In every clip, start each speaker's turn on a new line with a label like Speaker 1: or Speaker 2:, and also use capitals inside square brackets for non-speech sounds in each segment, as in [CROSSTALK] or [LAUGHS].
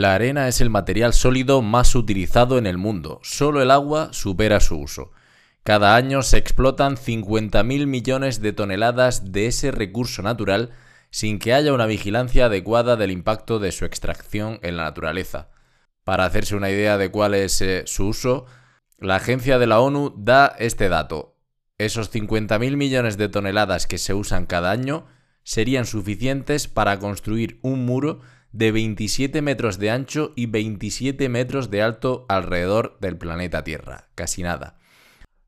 Speaker 1: La arena es el material sólido más utilizado en el mundo. Solo el agua supera su uso. Cada año se explotan 50.000 millones de toneladas de ese recurso natural sin que haya una vigilancia adecuada del impacto de su extracción en la naturaleza. Para hacerse una idea de cuál es eh, su uso, la agencia de la ONU da este dato. Esos 50.000 millones de toneladas que se usan cada año serían suficientes para construir un muro de 27 metros de ancho y 27 metros de alto alrededor del planeta Tierra, casi nada.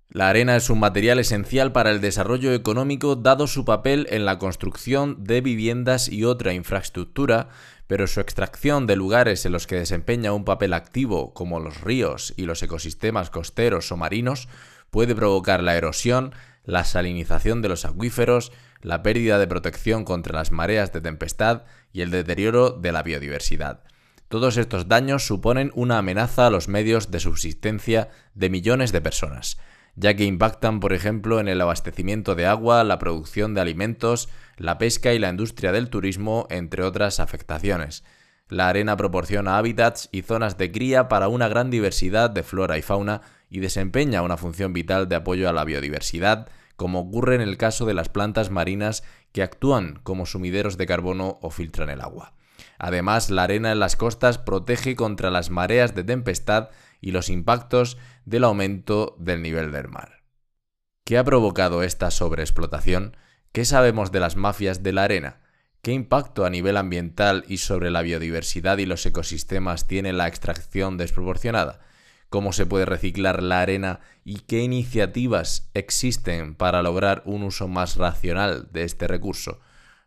Speaker 1: La arena es un material esencial para el desarrollo económico dado su papel en la construcción de viviendas y otra infraestructura, pero su extracción de lugares en los que desempeña un papel activo como los ríos y los ecosistemas costeros o marinos puede provocar la erosión, la salinización de los acuíferos, la pérdida de protección contra las mareas de tempestad y el deterioro de la biodiversidad. Todos estos daños suponen una amenaza a los medios de subsistencia de millones de personas, ya que impactan, por ejemplo, en el abastecimiento de agua, la producción de alimentos, la pesca y la industria del turismo, entre otras afectaciones. La arena proporciona hábitats y zonas de cría para una gran diversidad de flora y fauna y desempeña una función vital de apoyo a la biodiversidad, como ocurre en el caso de las plantas marinas que actúan como sumideros de carbono o filtran el agua. Además, la arena en las costas protege contra las mareas de tempestad y los impactos del aumento del nivel del mar. ¿Qué ha provocado esta sobreexplotación? ¿Qué sabemos de las mafias de la arena? ¿Qué impacto a nivel ambiental y sobre la biodiversidad y los ecosistemas tiene la extracción desproporcionada? Cómo se puede reciclar la arena y qué iniciativas existen para lograr un uso más racional de este recurso.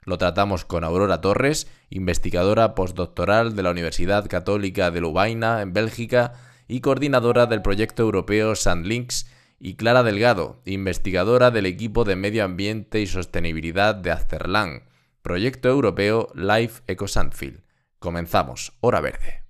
Speaker 1: Lo tratamos con Aurora Torres, investigadora postdoctoral de la Universidad Católica de Lubaina, en Bélgica, y coordinadora del proyecto europeo Sandlinks, y Clara Delgado, investigadora del equipo de Medio Ambiente y Sostenibilidad de Azterlan, proyecto europeo Life Eco Sandfield. Comenzamos, hora verde.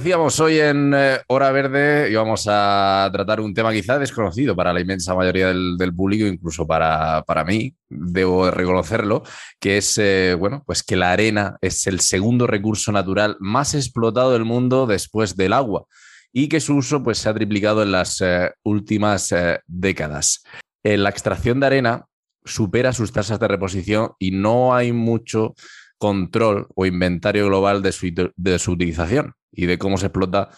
Speaker 1: Decíamos, hoy en eh, Hora Verde íbamos a tratar un tema quizá desconocido para la inmensa mayoría del, público, incluso para, para, mí, debo reconocerlo, que es, eh, bueno, pues que la arena es el segundo recurso natural más explotado del mundo después del agua y que su uso pues, se ha triplicado en las eh, últimas décadas. la extracción de arena supera sus tasas de reposición y no hay mucho control o inventario global de de su utilización y de cómo se explota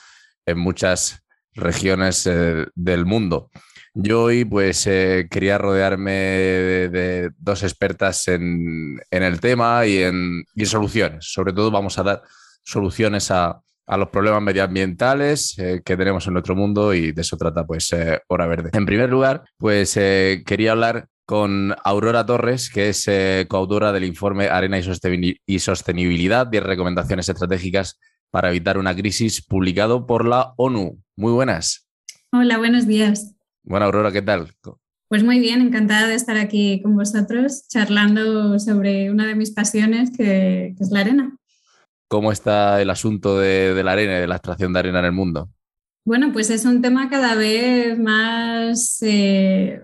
Speaker 1: en muchas regiones eh, del mundo. Yo hoy pues eh, quería rodearme de, dos expertas en, el tema y en, soluciones. Sobre todo vamos a dar soluciones a, los problemas medioambientales eh, que tenemos en nuestro mundo y de eso trata pues Hora Verde. En primer lugar, pues quería hablar con Aurora Torres, que es coautora del informe Arena y Sostenibilidad, de recomendaciones estratégicas para evitar una crisis, publicado por la ONU. Muy buenas.
Speaker 2: Hola, buenos días.
Speaker 1: Bueno, Aurora, ¿qué tal?
Speaker 2: Pues muy bien, encantada de estar aquí con vosotros charlando sobre una de mis pasiones, que, es la arena.
Speaker 1: ¿Cómo está el asunto de, la arena y de la extracción de arena en el mundo?
Speaker 2: Bueno, pues es un tema cada vez más, eh,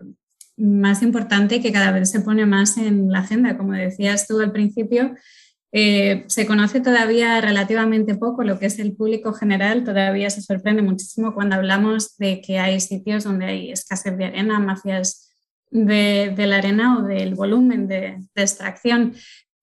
Speaker 2: más importante que cada vez se pone más en la agenda. Como decías tú al principio, eh, se conoce todavía relativamente poco lo que es el público general, todavía se sorprende muchísimo cuando hablamos de que hay sitios donde hay escasez de arena, mafias de, la arena o del volumen de, extracción.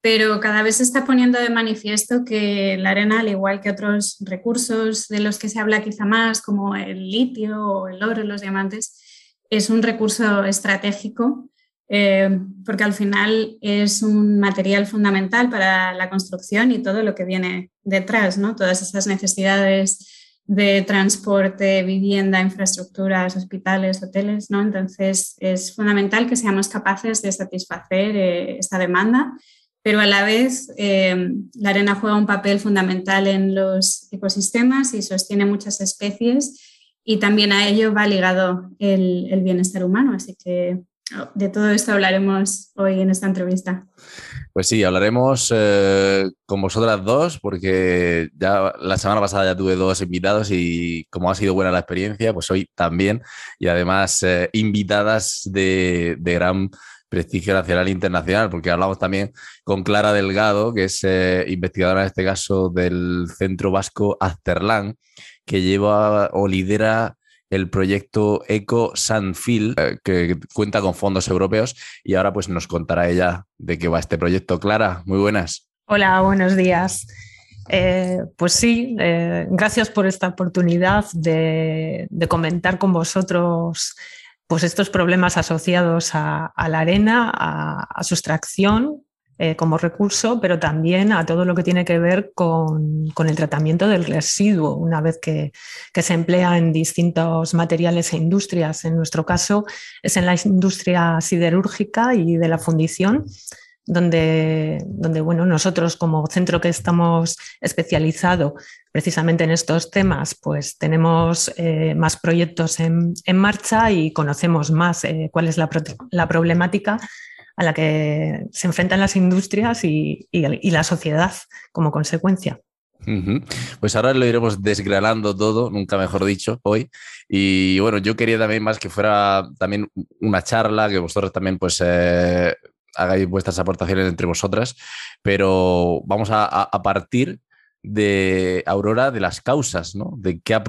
Speaker 2: pero cada vez se está poniendo de manifiesto que la arena, al igual que otros recursos de los que se habla quizá más, como el litio o el oro, los diamantes, es un recurso estratégico eh, porque al final es un material fundamental para la construcción y todo lo que viene detrás, ¿no? Todas esas necesidades de transporte, vivienda, infraestructuras, hospitales, hoteles, ¿no? Entonces es fundamental que seamos capaces de satisfacer eh, esta demanda pero a la vez eh, la arena juega un papel fundamental en los ecosistemas y sostiene muchas especies y también a ello va ligado el, bienestar humano. Así que oh, de todo esto hablaremos hoy en esta entrevista.
Speaker 1: Pues sí, hablaremos eh, con vosotras dos, porque ya la semana pasada ya tuve dos invitados y como ha sido buena la experiencia, pues hoy también. Y además eh, invitadas de, gran prestigio nacional e internacional, porque hablamos también con Clara Delgado, que es eh, investigadora en este caso del Centro Vasco Azterlan, que lleva o lidera el proyecto Eco Sanfil, eh, que cuenta con fondos europeos, y ahora pues nos contará ella de qué va este proyecto. Clara, muy buenas.
Speaker 3: Hola, buenos días. Eh, pues sí, gracias por esta oportunidad de, de comentar con vosotros pues estos problemas asociados a, la arena, a, su extracción eh, como recurso, pero también a todo lo que tiene que ver con, el tratamiento del residuo, una vez que, se emplea en distintos materiales e industrias. En nuestro caso es en la industria siderúrgica y de la fundición, donde, donde bueno, nosotros como centro que estamos especializado precisamente en estos temas, pues tenemos eh, más proyectos en, marcha y conocemos más eh, cuál es la, problemática a la que se enfrentan las industrias y, la sociedad como consecuencia.
Speaker 1: Pues ahora lo iremos desgranando todo, nunca mejor dicho, hoy. Y bueno, yo quería también más que fuera también una charla, que vosotros también pues eh, hagáis vuestras aportaciones entre vosotras, pero vamos a, partir de Aurora de las causas, ¿no? De qué ha,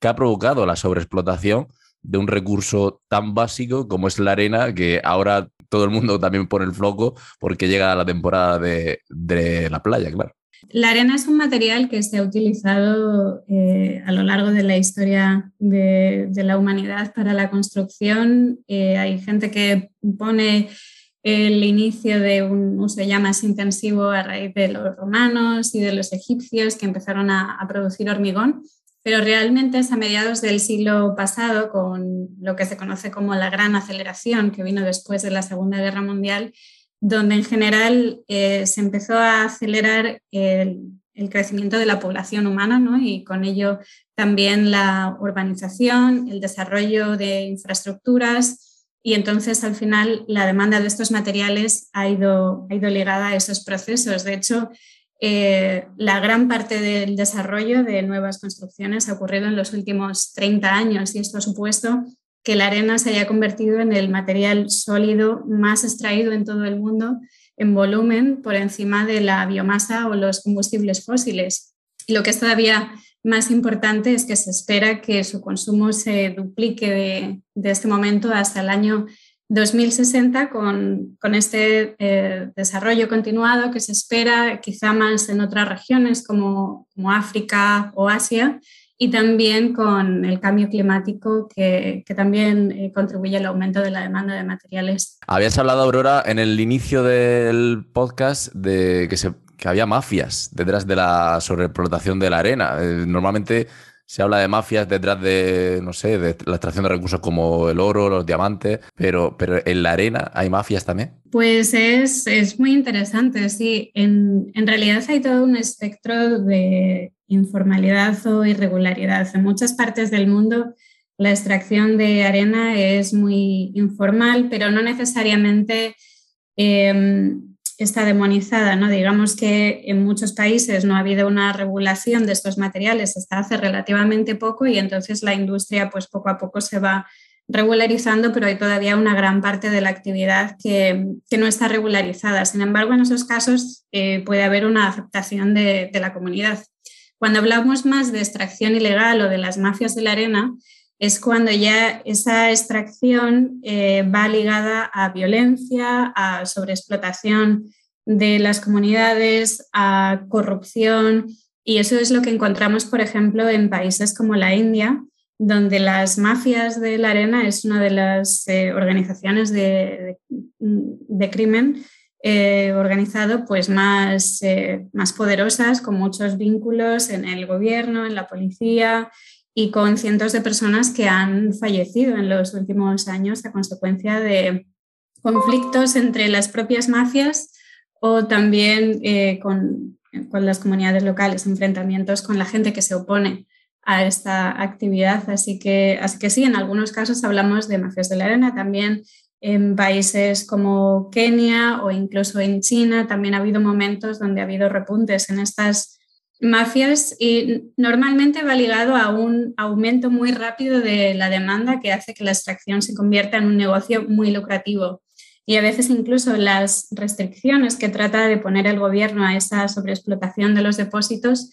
Speaker 1: qué ha provocado la sobreexplotación de un recurso tan básico como es la arena, que ahora todo el mundo también pone el floco porque llega la temporada de, la playa, claro.
Speaker 2: La arena es un material que se ha utilizado eh, a lo largo de la historia de, la humanidad para la construcción. Eh, hay gente que pone el inicio de un uso ya más intensivo a raíz de los romanos y de los egipcios que empezaron a, producir hormigón, pero realmente es a mediados del siglo pasado, con lo que se conoce como la gran aceleración que vino después de la Segunda Guerra Mundial, donde en general eh, se empezó a acelerar el, el, crecimiento de la población humana ¿no? y con ello también la urbanización, el desarrollo de infraestructuras, y entonces al final la demanda de estos materiales ha ido, ha ido ligada a esos procesos. De hecho, eh, la gran parte del desarrollo de nuevas construcciones ha ocurrido en los últimos 30 años y esto ha supuesto que la arena se haya convertido en el material sólido más extraído en todo el mundo en volumen por encima de la biomasa o los combustibles fósiles. Lo que es todavía más importante es que se espera que su consumo se duplique de, este momento hasta el año 2060 con, este eh, desarrollo continuado que se espera quizá más en otras regiones como, como África o Asia y también con el cambio climático que, que también eh, contribuye al aumento de la demanda de materiales.
Speaker 1: Habías hablado, Aurora, en el inicio del podcast de que se que había mafias detrás de la sobreexplotación de la arena. Eh, normalmente se habla de mafias detrás de, no sé, de la extracción de recursos como el oro, los diamantes, pero, pero en la arena hay mafias también.
Speaker 2: Pues es, es muy interesante, sí. En, en, realidad hay todo un espectro de informalidad o irregularidad. En muchas partes del mundo la extracción de arena es muy informal, pero no necesariamente... Em, está demonizada, ¿no? Digamos que en muchos países no ha habido una regulación de estos materiales hasta hace relativamente poco y entonces la industria pues poco a poco se va regularizando, pero hay todavía una gran parte de la actividad que, no está regularizada. Sin embargo, en esos casos eh, puede haber una aceptación de, la comunidad. Cuando hablamos más de extracción ilegal o de las mafias de la arena, es cuando ya esa extracción eh, va ligada a violencia, a sobreexplotación de las comunidades, a corrupción, y eso es lo que encontramos, por ejemplo, en países como la India, donde las mafias de la arena es una de las eh, organizaciones de, crimen eh, organizado pues más, más poderosas, con muchos vínculos en el gobierno, en la policía y con cientos de personas que han fallecido en los últimos años a consecuencia de conflictos entre las propias mafias o también con, con las comunidades locales, enfrentamientos con la gente que se opone a esta actividad. Así que, así que sí, en algunos casos hablamos de mafias de la arena, también en países como Kenia o incluso en China también ha habido momentos donde ha habido repuntes en estas mafias y normalmente va ligado a un aumento muy rápido de la demanda que hace que la extracción se convierta en un negocio muy lucrativo. Y a veces incluso las restricciones que trata de poner el gobierno a esa sobreexplotación de los depósitos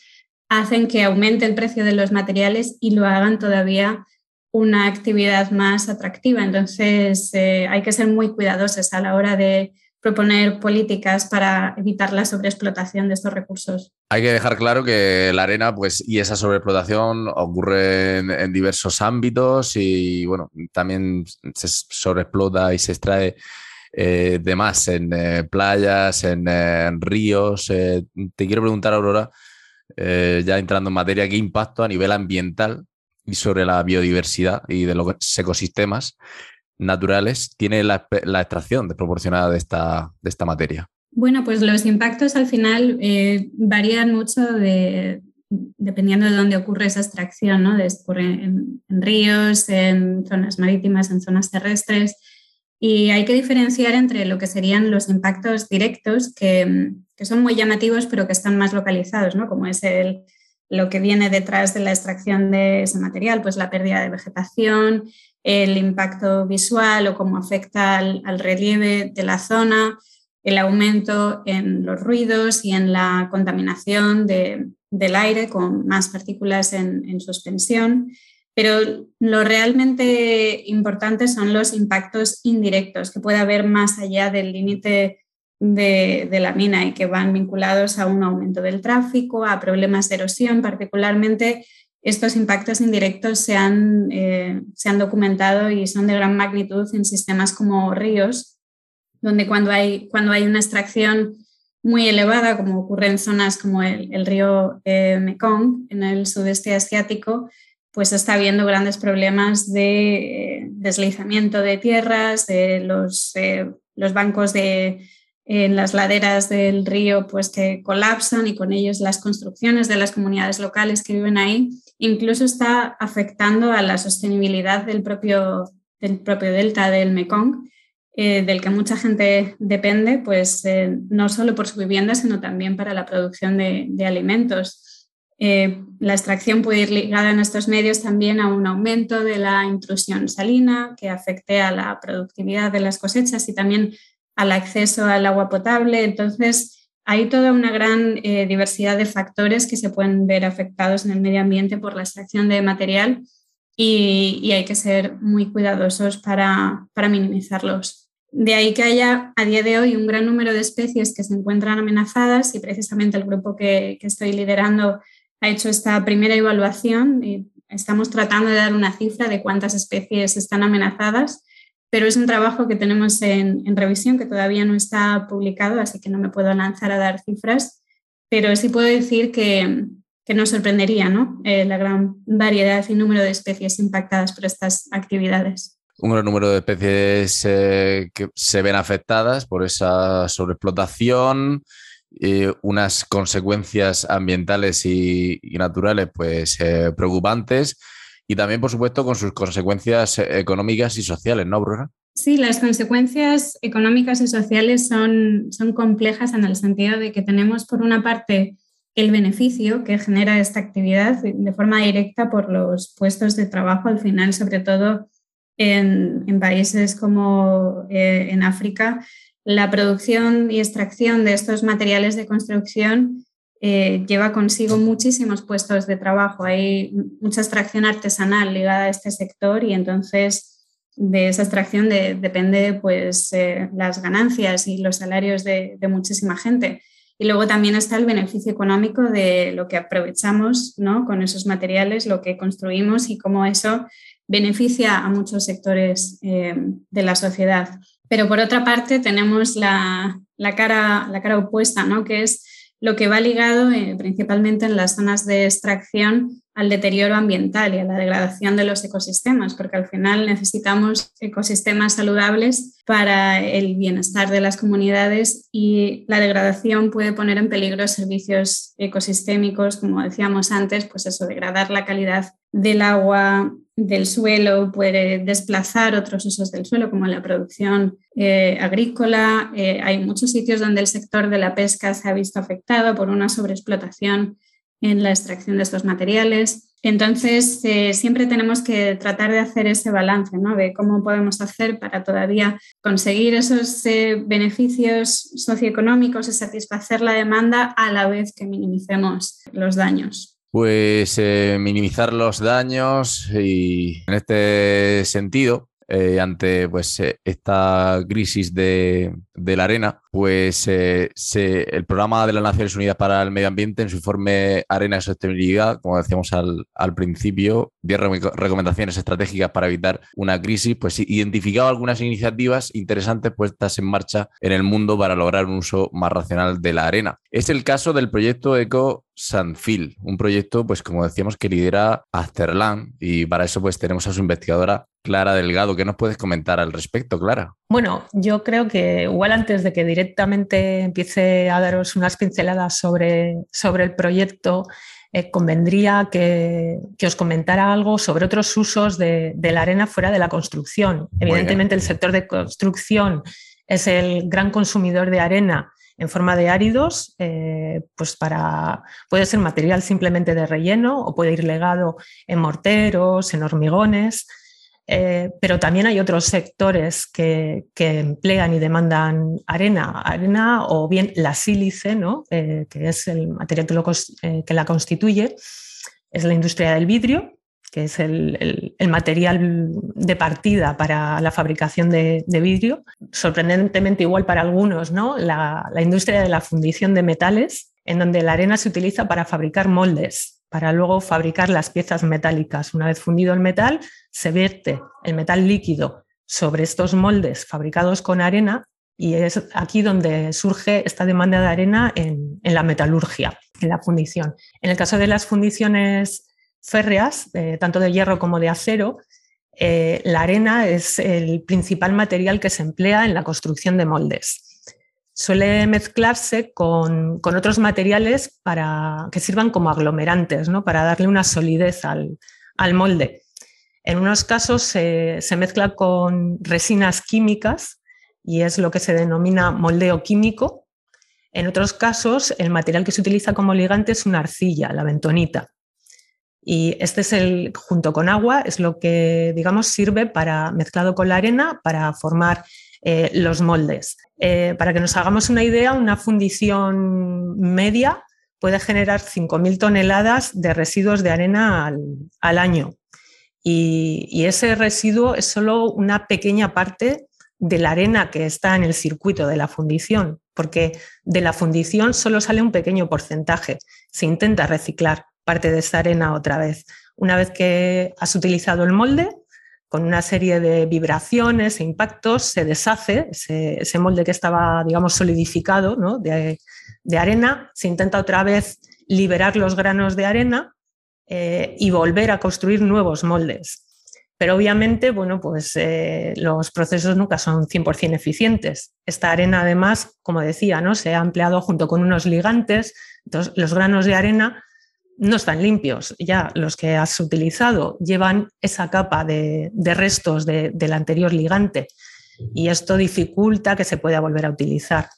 Speaker 2: hacen que aumente el precio de los materiales y lo hagan todavía una actividad más atractiva. Entonces, eh, hay que ser muy cuidadosos a la hora de proponer políticas para evitar la sobreexplotación de estos recursos.
Speaker 1: Hay que dejar claro que la arena pues, y esa sobreexplotación ocurre en, diversos ámbitos y bueno, también se sobreexplota y se extrae eh, de más en eh, playas, en, ríos. te quiero preguntar, Aurora, eh, ya entrando en materia, qué impacto a nivel ambiental y sobre la biodiversidad y de los ecosistemas naturales tiene la, extracción desproporcionada de esta, de esta materia.
Speaker 2: Bueno, pues los impactos al final eh, varían mucho dependiendo de dónde ocurre esa extracción, ¿no? Ocurre en, ríos, en zonas marítimas, en zonas terrestres. Y hay que diferenciar entre lo que serían los impactos directos, que, son muy llamativos, pero que están más localizados, ¿no? como es el, lo que viene detrás de la extracción de ese material, pues la pérdida de vegetación, el impacto visual o cómo afecta al, relieve de la zona, el aumento en los ruidos y en la contaminación del aire con más partículas en, en suspensión pero lo realmente importante son los impactos indirectos que puede haber más allá del límite de, la mina y que van vinculados a un aumento del tráfico, a problemas de erosión. Particularmente estos impactos indirectos se han, eh, se han documentado y son de gran magnitud en sistemas como ríos, donde cuando hay, cuando hay una extracción muy elevada, como ocurre en zonas como el, río eh, Mekong, en el sudeste asiático, pues está habiendo grandes problemas de eh, deslizamiento de tierras, de los, los bancos de, en las laderas del río pues que colapsan y con ellos las construcciones de las comunidades locales que viven ahí. Incluso está afectando a la sostenibilidad del propio, del propio delta del Mekong, eh, del que mucha gente depende, pues no solo por su vivienda, sino también para la producción de, de alimentos. Eh, la extracción puede ir ligada en estos medios también a un aumento de la intrusión salina que afecte a la productividad de las cosechas y también al acceso al agua potable. Entonces, hay toda una gran eh, diversidad de factores que se pueden ver afectados en el medio ambiente por la extracción de material y, hay que ser muy cuidadosos para, minimizarlos. De ahí que haya a día de hoy un gran número de especies que se encuentran amenazadas y precisamente el grupo que, que estoy liderando ha hecho esta primera evaluación y estamos tratando de dar una cifra de cuántas especies están amenazadas, pero es un trabajo que tenemos en, revisión que todavía no está publicado, así que no me puedo lanzar a dar cifras, pero sí puedo decir que, que nos sorprendería ¿no? Eh, la gran variedad y número de especies impactadas por estas actividades
Speaker 1: un gran número de especies eh, que se ven afectadas por esa sobreexplotación, eh, unas consecuencias ambientales y, naturales pues eh, preocupantes y también, por supuesto, con sus consecuencias económicas y sociales, ¿no, Aurora?
Speaker 2: Sí, las consecuencias económicas y sociales son, son complejas en el sentido de que tenemos, por una parte, el beneficio que genera esta actividad de forma directa por los puestos de trabajo, al final, sobre todo en, en países como eh, en África, la producción y extracción de estos materiales de construcción eh, lleva consigo muchísimos puestos de trabajo. Hay mucha extracción artesanal ligada a este sector y entonces de esa extracción depende pues eh, las ganancias y los salarios de, muchísima gente. Y luego también está el beneficio económico de lo que aprovechamos ¿no? con esos materiales, lo que construimos y cómo eso beneficia a muchos sectores eh, de la sociedad. Pero por otra parte tenemos la, cara, la cara opuesta, ¿no? que es lo que va ligado eh, principalmente en las zonas de extracción al deterioro ambiental y a la degradación de los ecosistemas, porque al final necesitamos ecosistemas saludables para el bienestar de las comunidades y la degradación puede poner en peligro servicios ecosistémicos, como decíamos antes, pues eso, degradar la calidad del agua, del suelo, puede desplazar otros usos del suelo, como la producción eh, agrícola. Eh, hay muchos sitios donde el sector de la pesca se ha visto afectado por una sobreexplotación en la extracción de estos materiales. Entonces, eh, siempre tenemos que tratar de hacer ese balance, ¿no? De cómo podemos hacer para todavía conseguir esos beneficios socioeconómicos y satisfacer la demanda a la vez que minimicemos los daños.
Speaker 1: Pues eh, minimizar los daños y en este sentido, eh, ante pues, eh, esta crisis de, la arena, pues el programa de las Naciones Unidas para el Medio Ambiente en su informe Arena y Sostenibilidad, como decíamos al, al principio, 10 recomendaciones estratégicas para evitar una crisis, pues identificaba algunas iniciativas interesantes puestas en marcha en el mundo para lograr un uso más racional de la arena. Es el caso del proyecto Eco Sanfil, un proyecto, pues como decíamos, que lidera Azterlan y para eso pues tenemos a su investigadora Clara Delgado. ¿Qué nos puedes comentar al respecto, Clara?
Speaker 3: Bueno, yo creo que igual antes de que directamente empiece a daros unas pinceladas sobre, sobre el proyecto, eh, convendría que, os comentara algo sobre otros usos de, la arena fuera de la construcción. Evidentemente el sector de construcción es el gran consumidor de arena en forma de áridos, eh, pues para, puede ser material simplemente de relleno o puede ir legado en morteros, en hormigones, eh, pero también hay otros sectores que, emplean y demandan arena, arena o bien la sílice, ¿no? Eh, que es el material que, que la constituye, es la industria del vidrio, que es el, material de partida para la fabricación de, vidrio. Sorprendentemente igual para algunos, ¿no? La, industria de la fundición de metales, en donde la arena se utiliza para fabricar moldes, para luego fabricar las piezas metálicas. Una vez fundido el metal, se vierte el metal líquido sobre estos moldes fabricados con arena y es aquí donde surge esta demanda de arena en, la metalurgia, en la fundición. En el caso de las fundiciones férreas, tanto de hierro como de acero, eh, la arena es el principal material que se emplea en la construcción de moldes. Suele mezclarse con, otros materiales para, que sirvan como aglomerantes, ¿no? para darle una solidez al, molde. En unos casos se, mezcla con resinas químicas y es lo que se denomina moldeo químico. En otros casos, el material que se utiliza como ligante es una arcilla, la bentonita. Y este es el, junto con agua, es lo que, digamos, sirve para, mezclado con la arena, para formar eh, los moldes. Eh, para que nos hagamos una idea, una fundición media puede generar 5.000 toneladas de residuos de arena al, año. Y, y, ese residuo es solo una pequeña parte de la arena que está en el circuito de la fundición, porque de la fundición solo sale un pequeño porcentaje. Se intenta reciclar parte de esa arena otra vez. Una vez que has utilizado el molde, con una serie de vibraciones e impactos, se deshace ese, molde que estaba, digamos, solidificado de, arena, se intenta otra vez liberar los granos de arena eh, y volver a construir nuevos moldes. Pero obviamente, bueno, pues eh, los procesos nunca son 100% eficientes. Esta arena, además, como decía, ¿no? se ha empleado junto con unos ligantes, entonces los granos de arena no están limpios. Ya los que has utilizado llevan esa capa de, restos del anterior ligante y esto dificulta que se pueda volver a utilizar.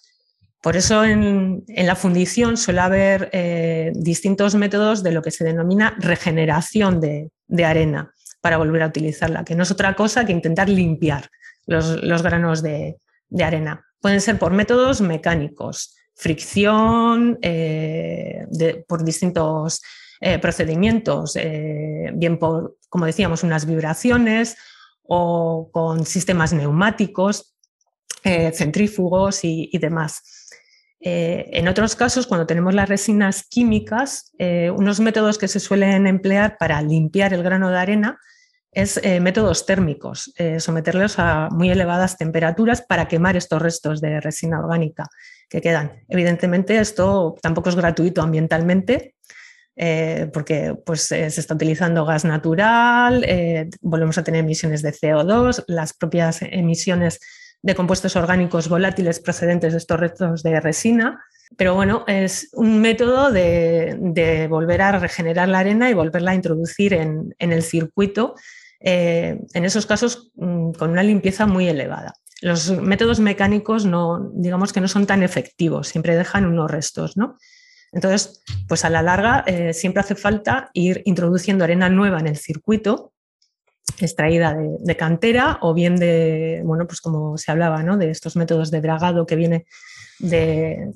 Speaker 3: Por eso en, la fundición suele haber eh, distintos métodos de lo que se denomina regeneración de, arena para volver a utilizarla, que no es otra cosa que intentar limpiar los, granos de arena. Pueden ser por métodos mecánicos, fricción eh, por distintos eh, procedimientos, eh, bien por, como decíamos, unas vibraciones o con sistemas neumáticos, centrífugos y, demás. En otros casos, cuando tenemos las resinas químicas, unos métodos que se suelen emplear para limpiar el grano de arena es métodos térmicos, someterlos a muy elevadas temperaturas para quemar estos restos de resina orgánica que quedan. Evidentemente, esto tampoco es gratuito ambientalmente, eh, porque pues, eh, se está utilizando gas natural, eh, volvemos a tener emisiones de CO2, las propias emisiones de compuestos orgánicos volátiles procedentes de estos restos de resina. Pero bueno, es un método de, volver a regenerar la arena y volverla a introducir en, en el circuito, en esos casos mm, con una limpieza muy elevada los métodos mecánicos no, digamos que no son tan efectivos, siempre dejan unos restos, ¿no? Entonces, pues a la larga eh, siempre hace falta ir introduciendo arena nueva en el circuito, extraída de, cantera o bien de, bueno, pues como se hablaba, ¿no? De estos métodos de dragado que viene de,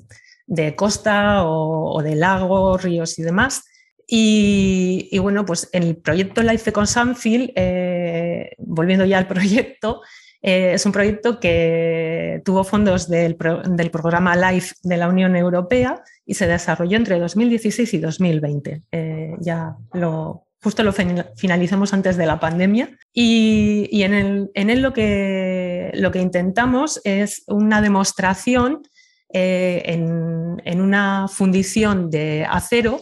Speaker 3: costa o, de lagos, ríos y demás. Y, bueno, pues en el proyecto Life con Sanfield, eh, volviendo ya al [LAUGHS] proyecto, eh, es un proyecto que tuvo fondos del, programa LIFE de la Unión Europea y se desarrolló entre 2016 y 2020. Eh, ya lo, justo lo finalizamos antes de la pandemia. Y, en, él lo que, lo que intentamos es una demostración eh, en, una fundición de acero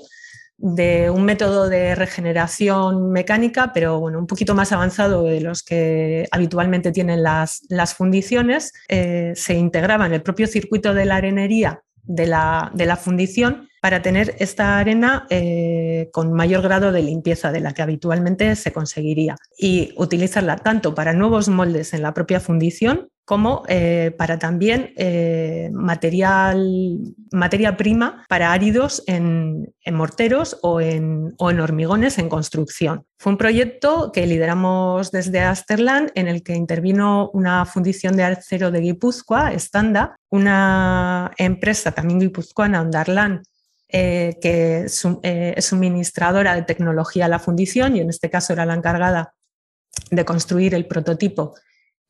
Speaker 3: de un método de regeneración mecánica, pero bueno, un poquito más avanzado de los que habitualmente tienen las, fundiciones. Eh, se integraba en el propio circuito de la arenería de la, fundición para tener esta arena eh, con mayor grado de limpieza de la que habitualmente se conseguiría y utilizarla tanto para nuevos moldes en la propia fundición como eh, para también eh, material, materia prima para áridos en, morteros o en, hormigones en construcción. Fue un proyecto que lideramos desde Asterland en el que intervino una fundición de acero de Guipúzcoa, Standa, una empresa también guipuzcoana, Ondarlan, eh, que es suministradora de tecnología a la fundición y en este caso era la encargada de construir el prototipo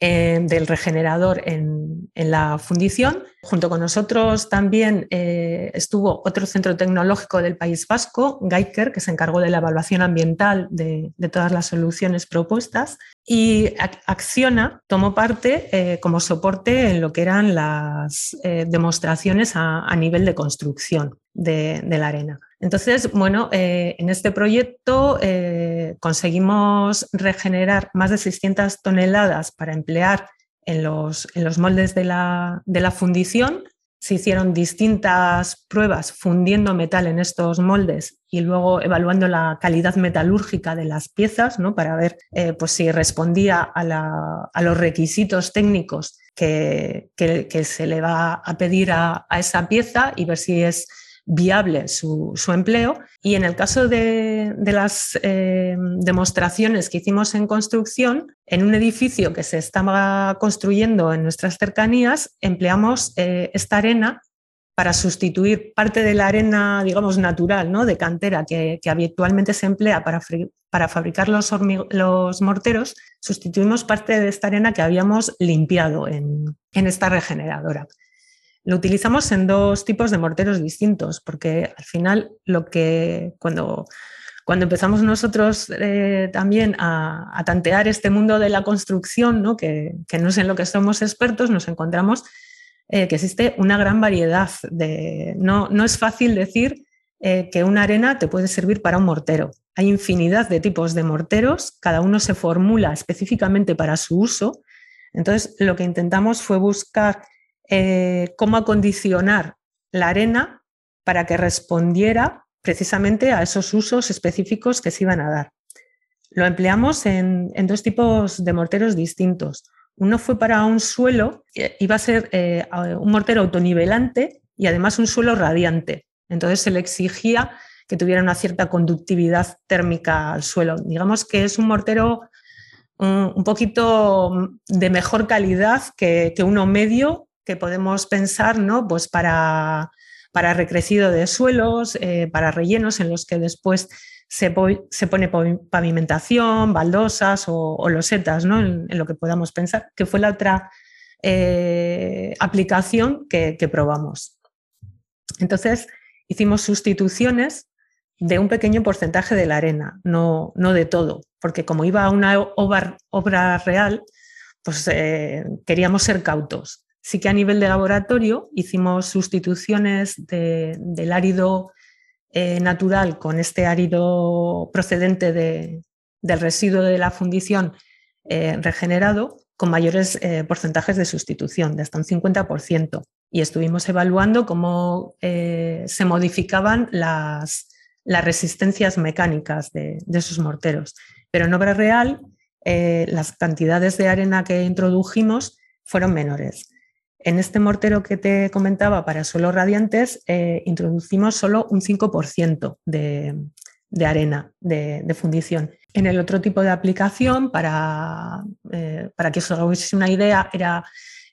Speaker 3: eh, del regenerador en, la fundición. Junto con nosotros también eh, estuvo otro centro tecnológico del País Vasco, Geiker, que se encargó de la evaluación ambiental de, todas las soluciones propuestas. Y Acciona tomó parte eh, como soporte en lo que eran las demostraciones a, nivel de construcción de la arena. Entonces, bueno, eh, en este proyecto eh, conseguimos regenerar más de 600 toneladas para emplear en los, moldes de la, fundición. Se hicieron distintas pruebas fundiendo metal en estos moldes y luego evaluando la calidad metalúrgica de las piezas ¿no? para ver eh, pues si respondía a, los requisitos técnicos que, se le va a pedir a esa pieza y ver si es viable su, empleo. Y en el caso de, las eh, demostraciones que hicimos en construcción, en un edificio que se estaba construyendo en nuestras cercanías, empleamos eh, esta arena para sustituir parte de la arena, digamos, natural, ¿no? de cantera, que, habitualmente se emplea para, para fabricar los, los, morteros, sustituimos parte de esta arena que habíamos limpiado en, en esta regeneradora. Lo utilizamos en dos tipos de morteros distintos, porque al final lo que cuando, cuando empezamos nosotros eh, también a, tantear este mundo de la construcción, ¿no? Que, no es en lo que somos expertos, nos encontramos eh, que existe una gran variedad de... No, no es fácil decir eh, que una arena te puede servir para un mortero. Hay infinidad de tipos de morteros, cada uno se formula específicamente para su uso. Entonces, lo que intentamos fue buscar eh, cómo acondicionar la arena para que respondiera precisamente a esos usos específicos que se iban a dar. Lo empleamos en, dos tipos de morteros distintos. Uno fue para un suelo, iba a ser eh, un mortero autonivelante y además un suelo radiante. Entonces se le exigía que tuviera una cierta conductividad térmica al suelo. Digamos que es un mortero un, poquito de mejor calidad que uno medio que podemos pensar ¿no? pues para, para recrecido de suelos, eh, para rellenos en los que después se, pone pavimentación, baldosas o, losetas, ¿no? En, lo que podamos pensar, que fue la otra eh, aplicación que, probamos. Entonces, hicimos sustituciones de un pequeño porcentaje de la arena, no, no de todo, porque como iba a una obra, real, pues eh, queríamos ser cautos. Sí que a nivel de laboratorio hicimos sustituciones del árido eh, natural con este árido procedente del residuo de la fundición eh, regenerado con mayores eh, porcentajes de sustitución, de hasta un 50%. Y estuvimos evaluando cómo se modificaban las, las, resistencias mecánicas de, de, esos morteros. Pero en obra real, las cantidades de arena que introdujimos fueron menores. En este mortero que te comentaba para suelos radiantes, eh, introducimos solo un 5% de, arena de, fundición. En el otro tipo de aplicación, para, eh, para que os hagáis una idea, era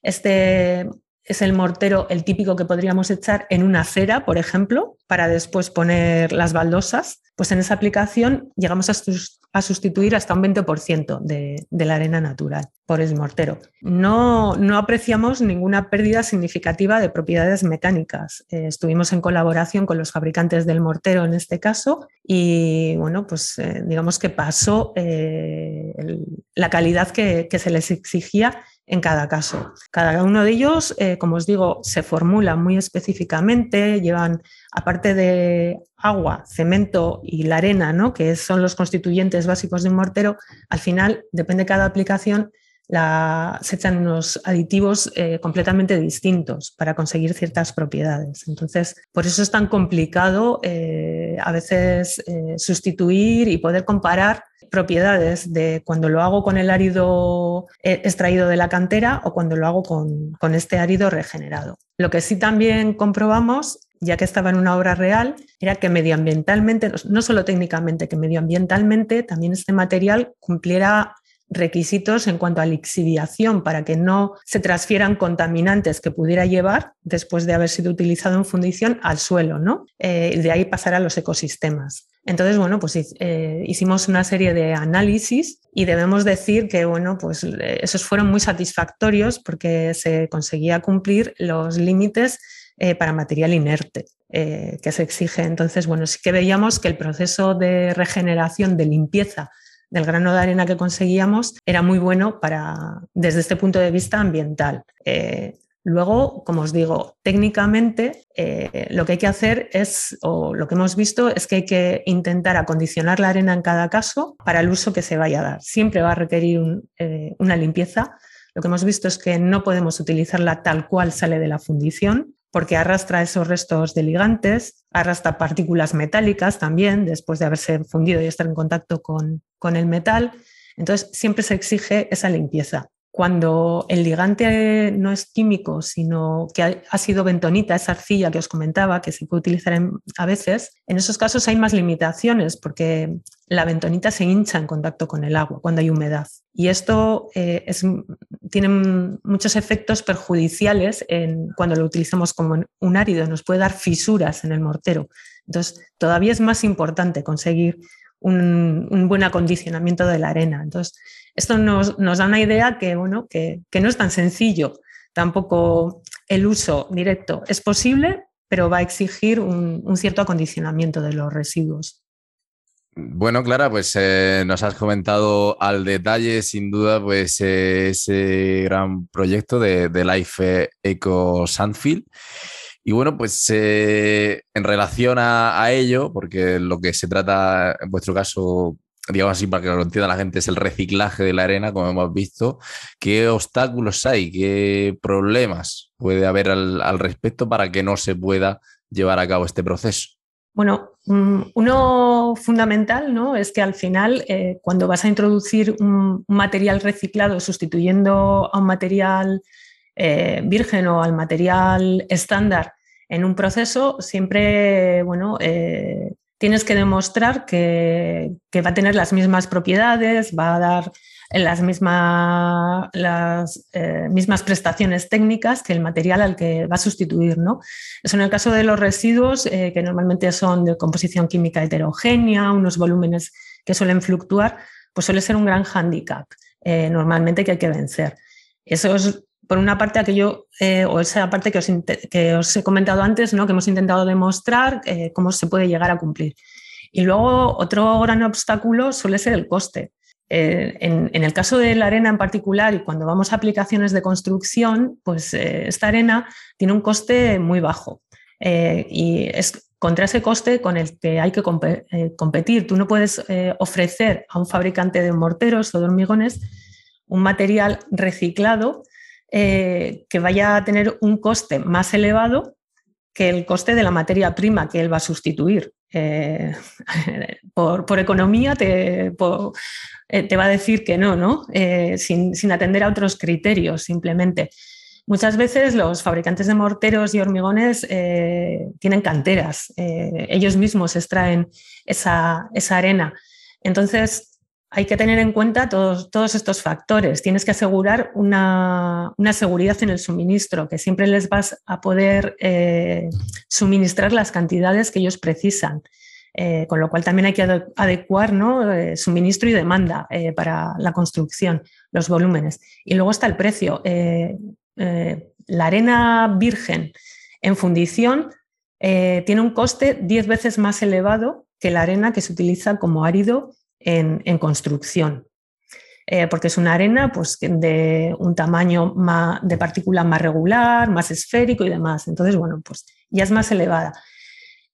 Speaker 3: este es el mortero, el típico que podríamos echar en una acera, por ejemplo, para después poner las baldosas, pues en esa aplicación llegamos a, sustituir hasta un 20% de, la arena natural por el mortero. No, no, apreciamos ninguna pérdida significativa de propiedades mecánicas. Eh, estuvimos en colaboración con los fabricantes del mortero en este caso y bueno, pues eh, digamos que pasó eh, la calidad que se les exigía en cada caso. Cada uno de ellos, eh, como os digo, se formula muy específicamente, llevan, aparte de agua, cemento y la arena, ¿no? que son los constituyentes básicos de un mortero, al final, depende de cada aplicación, se echan unos aditivos eh, completamente distintos para conseguir ciertas propiedades. Entonces, por eso es tan complicado eh, a veces sustituir y poder comparar propiedades de cuando lo hago con el árido eh, extraído de la cantera o cuando lo hago con, este árido regenerado. Lo que sí también comprobamos ya que estaba en una obra real, era que medioambientalmente, no solo técnicamente, que medioambientalmente también este material cumpliera requisitos en cuanto a lixiviación para que no se transfieran contaminantes que pudiera llevar después de haber sido utilizado en fundición al suelo, ¿no? Eh, de ahí pasar a los ecosistemas. Entonces, bueno, pues eh, hicimos una serie de análisis y debemos decir que, bueno, pues eh, esos fueron muy satisfactorios porque se conseguía cumplir los límites eh, para material inerte que se exige. Entonces, bueno, sí que veíamos que el proceso de regeneración, de limpieza del grano de arena que conseguíamos era muy bueno para, desde este punto de vista ambiental. Luego, como os digo, técnicamente eh, lo que hay que hacer es, o lo que hemos visto, es que hay que intentar acondicionar la arena en cada caso para el uso que se vaya a dar. Siempre va a requerir eh, una limpieza. Lo que hemos visto es que no podemos utilizarla tal cual sale de la fundición, porque arrastra esos restos de ligantes, arrastra partículas metálicas también, después de haberse fundido y estar en contacto con el metal. Entonces, siempre se exige esa limpieza. Cuando el ligante no es químico, sino que ha sido bentonita, esa arcilla que os comentaba, que se puede utilizar a veces, en esos casos hay más limitaciones porque la bentonita se hincha en contacto con el agua cuando hay humedad. Y esto eh, tiene muchos efectos perjudiciales en, cuando lo utilizamos como un árido, nos puede dar fisuras en el mortero. Entonces, todavía es más importante conseguir un, un buen acondicionamiento de la arena. Entonces, esto nos, da una idea que, no es tan sencillo. Tampoco el uso directo es posible, pero va a exigir un, cierto acondicionamiento de los residuos.
Speaker 1: Bueno, Clara, pues eh, nos has comentado al detalle, sin duda, pues ese gran proyecto de, Life Eco Sandfield. Y bueno, pues eh, en relación a, a, ello, porque lo que se trata en vuestro caso digamos así, para que lo entienda la gente, es el reciclaje de la arena, como hemos visto. ¿Qué obstáculos hay? ¿Qué problemas puede haber al, respecto para que no se pueda llevar a cabo este proceso?
Speaker 3: Bueno, mm, uno fundamental ¿no? es que al final, eh, cuando vas a introducir un, material reciclado sustituyendo a un material eh, virgen o al material estándar en un proceso, siempre bueno, eh, tienes que demostrar que, va a tener las mismas propiedades, va a dar las, las eh, mismas prestaciones técnicas que el material al que va a sustituir. ¿no? Eso en el caso de los residuos, eh, que normalmente son de composición química heterogénea, unos volúmenes que suelen fluctuar, pues suele ser un gran hándicap eh, normalmente que hay que vencer. Eso es, por una parte, aquello, o esa parte que os, que os, he comentado antes, ¿no? que hemos intentado demostrar cómo se puede llegar a cumplir. Y luego otro gran obstáculo suele ser el coste. Eh, en, el caso de la arena en particular y cuando vamos a aplicaciones de construcción, pues eh, esta arena tiene un coste muy bajo eh, y es contra ese coste con el que hay que competir. Tú no puedes ofrecer a un fabricante de morteros o de hormigones un material reciclado que vaya a tener un coste más elevado que el coste de la materia prima que él va a sustituir. [LAUGHS] por, economía te, eh, te va a decir que no, ¿no? Eh, sin, atender a otros criterios simplemente. Muchas veces los fabricantes de morteros y hormigones eh, tienen canteras, ellos mismos extraen esa, arena. Entonces, hay que tener en cuenta todos, todos estos factores. Tienes que asegurar una, una, seguridad en el suministro, que siempre les vas a poder suministrar las cantidades que ellos precisan. Eh, con lo cual también hay que adecuar eh, suministro y demanda eh, para la construcción, los volúmenes. Y luego está el precio. la arena virgen en fundición tiene un coste 10 veces más elevado que la arena que se utiliza como árido en, construcción. porque es una arena pues, de un tamaño de partícula más regular, más esférico y demás. Entonces, bueno, pues ya es más elevada.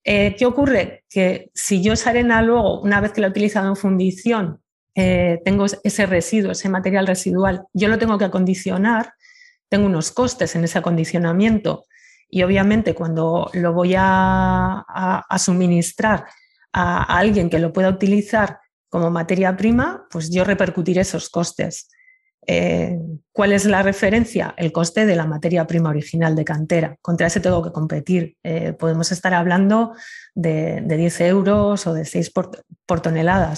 Speaker 3: Eh, ¿Qué ocurre? Que si yo esa arena luego, una vez que la he utilizado en fundición, eh, tengo ese residuo, ese material residual, yo lo tengo que acondicionar, tengo unos costes en ese acondicionamiento y obviamente cuando lo voy a, suministrar a, alguien que lo pueda utilizar como materia prima, pues yo repercutiré esos costes. Eh, ¿Cuál es la referencia? El coste de la materia prima original de cantera. Contra ese tengo que competir. Eh, podemos estar hablando de, 10 euros o de 6 por, tonelada.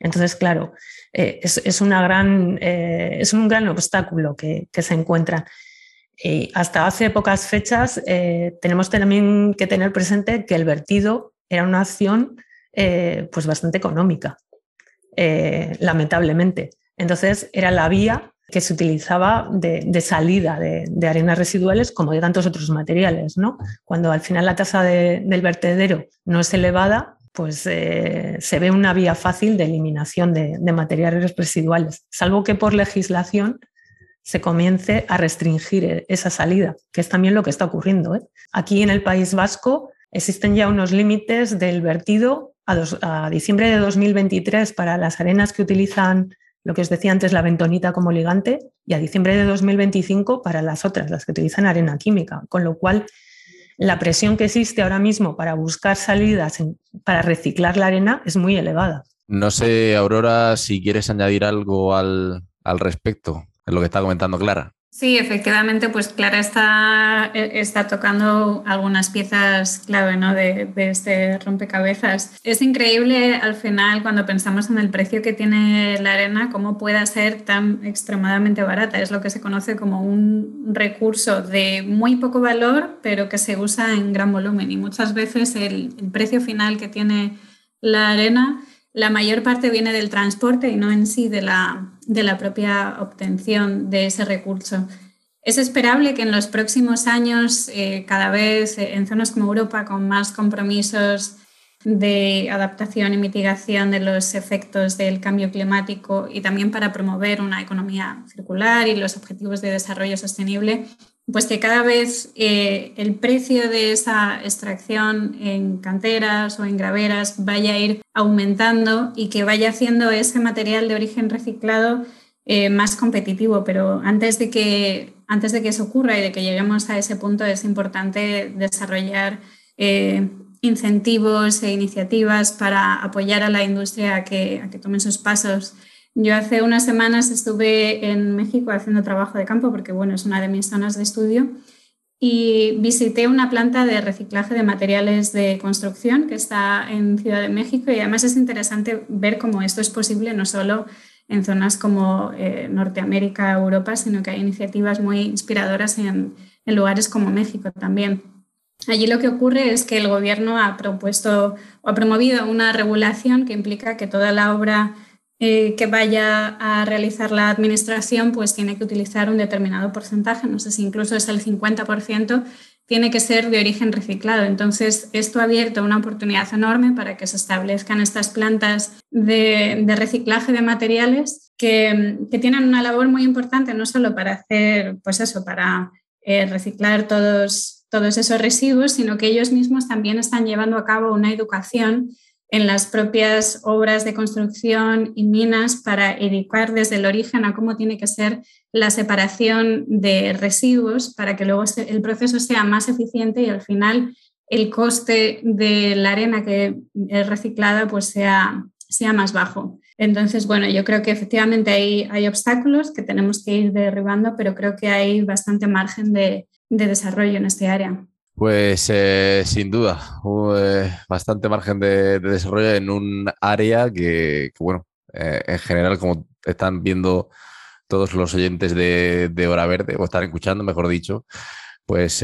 Speaker 3: Entonces, claro, eh, es, un gran obstáculo que, se encuentra. Y hasta hace pocas fechas tenemos también que tener presente que el vertido era una acción pues bastante económica, lamentablemente. Entonces era la vía que se utilizaba de, salida de, arenas residuales como de tantos otros materiales. ¿no? Cuando al final la tasa del vertedero no es elevada, pues eh, se ve una vía fácil de eliminación de, materiales residuales, salvo que por legislación se comience a restringir esa salida, que es también lo que está ocurriendo. ¿eh? Aquí en el País Vasco existen ya unos límites del vertido a, a diciembre de 2023 para las arenas que utilizan lo que os decía antes, la bentonita como ligante, y a diciembre de 2025 para las otras, las que utilizan arena química. Con lo cual, la presión que existe ahora mismo para buscar salidas para reciclar la arena es muy elevada.
Speaker 1: No sé, Aurora, si quieres añadir algo al, al respecto, en lo que está comentando Clara.
Speaker 2: Sí, efectivamente, pues Clara está, e, está tocando algunas piezas clave ¿no? de, este rompecabezas. Es increíble al final cuando pensamos en el precio que tiene la arena, cómo pueda ser tan extremadamente barata. Es lo que se conoce como un recurso de muy poco valor, pero que se usa en gran volumen. Y muchas veces el precio final que tiene la arena la mayor parte viene del transporte y no en sí de la, de la propia obtención de ese recurso. Es esperable que en los próximos años, eh, cada vez eh, en zonas como Europa, con más compromisos de adaptación y mitigación de los efectos del cambio climático y también para promover una economía circular y los objetivos de desarrollo sostenible, pues que cada vez eh, el precio de esa extracción en canteras o en graveras vaya a ir aumentando y que vaya haciendo ese material de origen reciclado eh, más competitivo. Pero antes de, que, antes de que eso ocurra y de que lleguemos a ese punto es importante desarrollar eh, incentivos e iniciativas para apoyar a la industria a que, a que tome sus pasos yo hace unas semanas estuve en México haciendo trabajo de campo porque, bueno, es una de mis zonas de estudio y visité una planta de reciclaje de materiales de construcción que está en Ciudad de México y además es interesante ver cómo esto es posible no solo en zonas como eh, Norteamérica, Europa, sino que hay iniciativas muy inspiradoras en, lugares como México también. Allí lo que ocurre es que el gobierno ha propuesto o ha promovido una regulación que implica que toda la obra eh, que vaya a realizar la administración pues tiene que utilizar un determinado porcentaje, no sé si incluso es el 50%, tiene que ser de origen reciclado. Entonces, esto ha abierto una oportunidad enorme para que se establezcan estas plantas de, reciclaje de materiales que, tienen una labor muy importante, no solo para hacer, pues eso, para eh, reciclar todos, todos esos residuos, sino que ellos mismos también están llevando a cabo una educación en las propias obras de construcción y minas para educar desde el origen a cómo tiene que ser la separación de residuos para que luego el proceso sea más eficiente y al final el coste de la arena que es reciclada pues sea, sea más bajo. Entonces, bueno, yo creo que efectivamente hay, hay obstáculos que tenemos que ir derribando, pero creo que hay bastante margen de, de desarrollo en este área.
Speaker 1: Pues eh, sin duda, eh, bastante margen de, desarrollo en un área que, bueno, eh, en general, como están viendo todos los oyentes de, de, Hora Verde, o están escuchando, mejor dicho, pues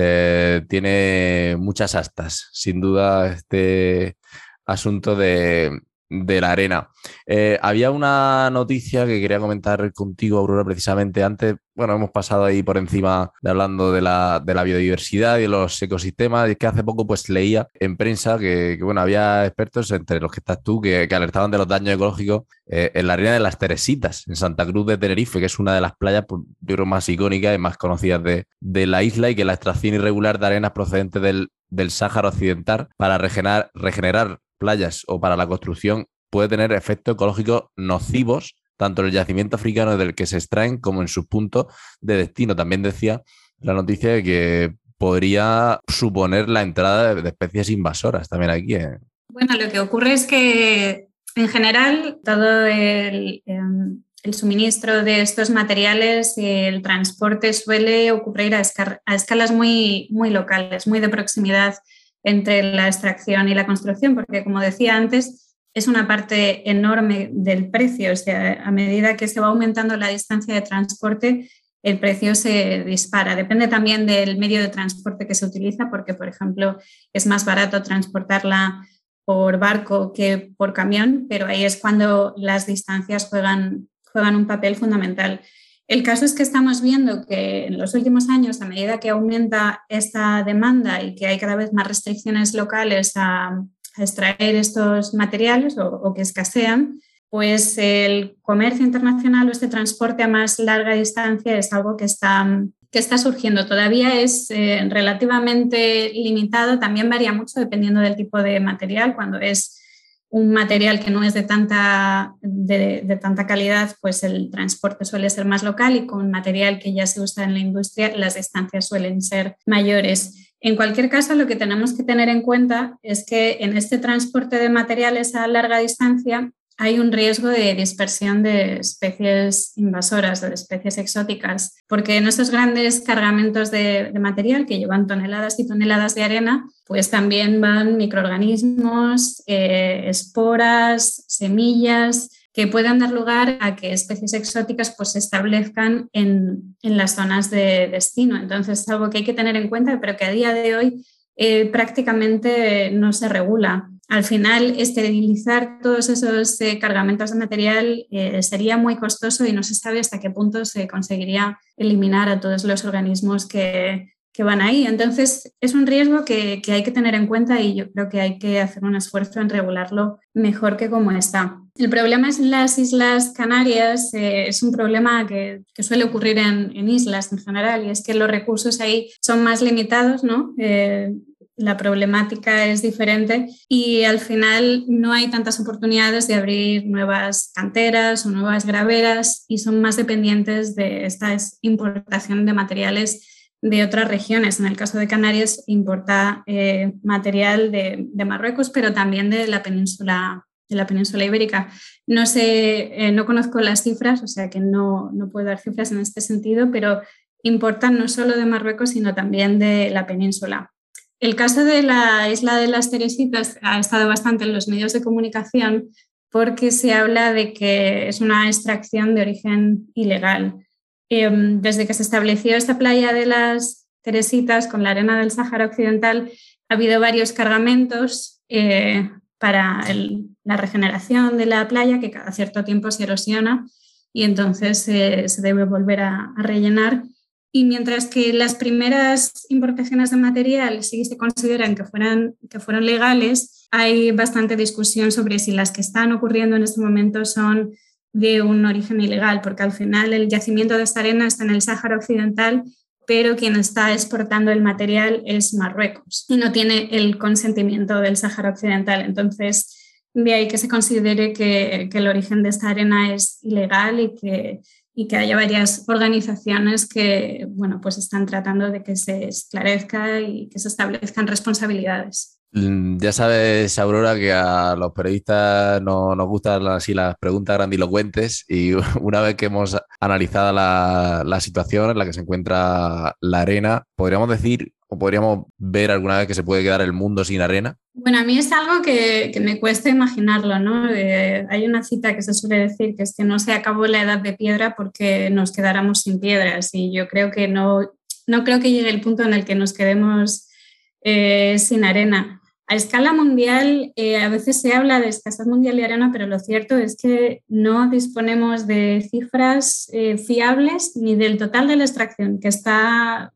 Speaker 1: tiene muchas astas. Sin duda, este asunto de, de la arena. Eh, había una noticia que quería comentar contigo, Aurora, precisamente antes. Bueno, hemos pasado ahí por encima de hablando de la, de la biodiversidad y de los ecosistemas. Y es que hace poco pues leía en prensa que, bueno, había expertos, entre los que estás tú, que, alertaban de los daños ecológicos eh, en la arena de las Teresitas, en Santa Cruz de Tenerife, que es una de las playas, pues, yo creo, más icónicas y más conocidas de, de la isla y que la extracción irregular de arenas procedente del, del Sáhara Occidental para regenerar, regenerar playas o para la construcción puede tener efectos ecológicos nocivos tanto en el yacimiento africano del que se extraen como en sus puntos de destino. También decía la noticia de que podría suponer la entrada de, especies invasoras también aquí. ¿eh?
Speaker 2: Bueno, lo que ocurre es que en general todo el, em, el suministro de estos materiales el transporte suele ocurrir a, escalas muy, muy locales, muy de proximidad entre la extracción y la construcción, porque como decía antes, es una parte enorme del precio. O sea, a medida que se va aumentando la distancia de transporte, el precio se dispara. Depende también del medio de transporte que se utiliza, porque, por ejemplo, es más barato transportarla por barco que por camión, pero ahí es cuando las distancias juegan, juegan un papel fundamental. El caso es que estamos viendo que en los últimos años, a medida que aumenta esta demanda y que hay cada vez más restricciones locales a, extraer estos materiales o, que escasean, pues el comercio internacional o este transporte a más larga distancia es algo que está, que está surgiendo. Todavía es eh, relativamente limitado, también varía mucho dependiendo del tipo de material. Cuando es un material que no es de tanta, de, tanta calidad, pues el transporte suele ser más local y con material que ya se usa en la industria, las distancias suelen ser mayores. En cualquier caso, lo que tenemos que tener en cuenta es que en este transporte de materiales a larga distancia hay un riesgo de dispersión de especies invasoras, de especies exóticas, porque en estos grandes cargamentos de, material que llevan toneladas y toneladas de arena, pues también van microorganismos, eh, esporas, semillas, que puedan dar lugar a que especies exóticas pues, se establezcan en, las zonas de destino. Entonces, es algo que hay que tener en cuenta, pero que a día de hoy eh, prácticamente no se regula. Al final, esterilizar todos esos eh, cargamentos de material eh, sería muy costoso y no se sabe hasta qué punto se conseguiría eliminar a todos los organismos que, van ahí. Entonces, es un riesgo que, hay que tener en cuenta y yo creo que hay que hacer un esfuerzo en regularlo mejor que como está. El problema es en las Islas Canarias, eh, es un problema que, suele ocurrir en, en, islas en general y es que los recursos ahí son más limitados, ¿no? La problemática es diferente y al final no hay tantas oportunidades de abrir nuevas canteras o nuevas graveras y son más dependientes de esta importación de materiales de otras regiones. En el caso de Canarias importa eh, material de, Marruecos, pero también de la península de la península ibérica. No sé, eh, no conozco las cifras, o sea que no, no puedo dar cifras en este sentido, pero importan no solo de Marruecos, sino también de la península. El caso de la isla de las Teresitas ha estado bastante en los medios de comunicación porque se habla de que es una extracción de origen ilegal. Em, desde que se estableció esta playa de las Teresitas con la arena del Sáhara Occidental, ha habido varios cargamentos eh, para la regeneración de la playa, que cada cierto tiempo se erosiona y entonces eh, se debe volver a, rellenar. Y mientras que las primeras importaciones de material sí se consideran que, fueran, que fueron legales, hay bastante discusión sobre si las que están ocurriendo en este momento son de un origen ilegal, porque al final el yacimiento de esta arena está en el Sáhara Occidental pero quien está exportando el material es Marruecos y no tiene el consentimiento del Sáhara Occidental. Entonces, de ahí que se considere que, el origen de esta arena es ilegal y que, y que haya varias organizaciones que bueno, pues están tratando de que se esclarezca y que se establezcan responsabilidades.
Speaker 1: Mm, ya sabes, Aurora, que a los periodistas no, nos gustan así las preguntas grandilocuentes y [LAUGHS] una vez que hemos analizado la, situación en la que se encuentra la arena, ¿podríamos decir o podríamos ver alguna vez que se puede quedar el mundo sin arena?
Speaker 2: Bueno, a mí es algo que, que me cuesta imaginarlo, ¿no? Eh, hay una cita que se suele decir que es que no se acabó la edad de piedra porque nos quedáramos sin piedras y yo creo que no, no creo que llegue el punto en el que nos quedemos eh, sin arena. A escala mundial, eh, a veces se habla de escasez mundial de arena, pero lo cierto es que no disponemos de cifras eh, fiables ni del total de la extracción que, está,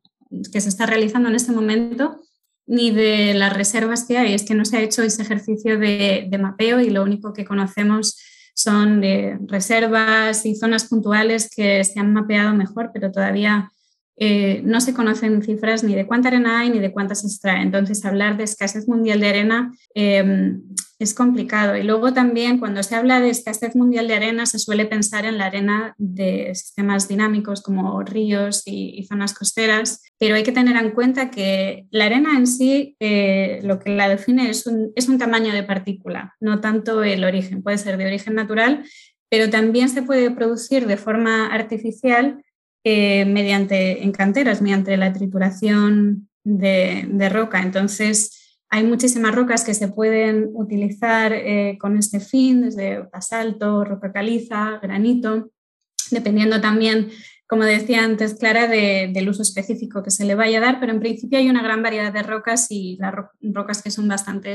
Speaker 2: que se está realizando en este momento, ni de las reservas que hay. Es que no se ha hecho ese ejercicio de, mapeo y lo único que conocemos son de reservas y zonas puntuales que se han mapeado mejor, pero todavía eh, no se conocen cifras ni de cuánta arena hay ni de cuántas se extrae. Entonces, hablar de escasez mundial de arena em, es complicado. Y luego también cuando se habla de escasez mundial de arena, se suele pensar en la arena de sistemas dinámicos como ríos y, zonas costeras, pero hay que tener en cuenta que la arena en sí, eh, lo que la define es un, es un tamaño de partícula, no tanto el origen. Puede ser de origen natural, pero también se puede producir de forma artificial eh, mediante, en canteras, mediante la trituración de, roca. Entonces, hay muchísimas rocas que se pueden utilizar eh, con este fin, desde basalto, roca caliza, granito, dependiendo también, como decía antes Clara, del uso específico que se le vaya a dar, pero en principio hay una gran variedad de rocas y las rocas que son bastante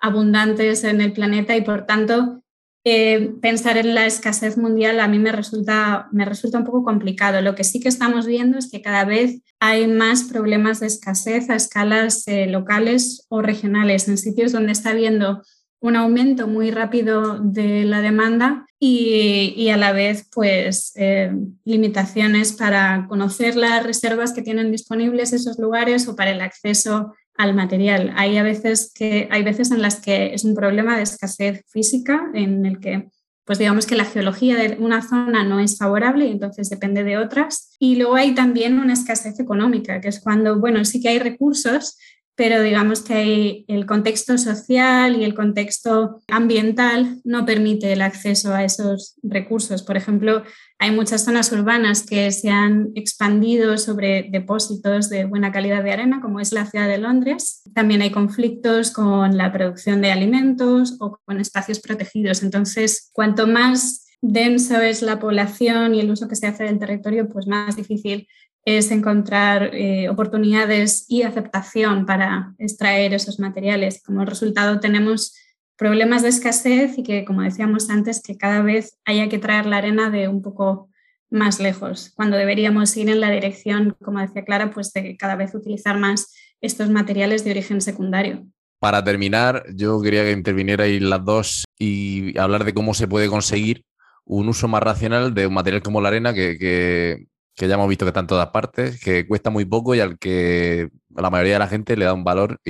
Speaker 2: abundantes en el planeta y por tanto eh, pensar en la escasez mundial a mí me resulta, me resulta un poco complicado. Lo que sí que estamos viendo es que cada vez hay más problemas de escasez a escalas eh, locales o regionales, en sitios donde está habiendo un aumento muy rápido de la demanda y, a la vez pues eh, limitaciones para conocer las reservas que tienen disponibles esos lugares o para el acceso al material. Hay a veces que hay veces en las que es un problema de escasez física en el que pues digamos que la geología de una zona no es favorable y entonces depende de otras. Y luego hay también una escasez económica, que es cuando, bueno, sí que hay recursos, pero digamos que el contexto social y el contexto ambiental no permite el acceso a esos recursos. Por ejemplo, hay muchas zonas urbanas que se han expandido sobre depósitos de buena calidad de arena, como es la ciudad de Londres. También hay conflictos con la producción de alimentos o con espacios protegidos. Entonces, cuanto más denso es la población y el uso que se hace del territorio, pues más difícil es encontrar eh, oportunidades y aceptación para extraer esos materiales. Como resultado tenemos problemas de escasez y que, como decíamos antes, que cada vez haya que traer la arena de un poco más lejos, cuando deberíamos ir en la dirección, como decía Clara, pues de cada vez utilizar más estos materiales de origen secundario.
Speaker 1: Para terminar, yo quería que intervinierais las dos y hablar de cómo se puede conseguir un uso más racional de un material como la arena que que ya hemos visto que está en todas partes, que cuesta muy poco y al que la mayoría de la gente le da un valor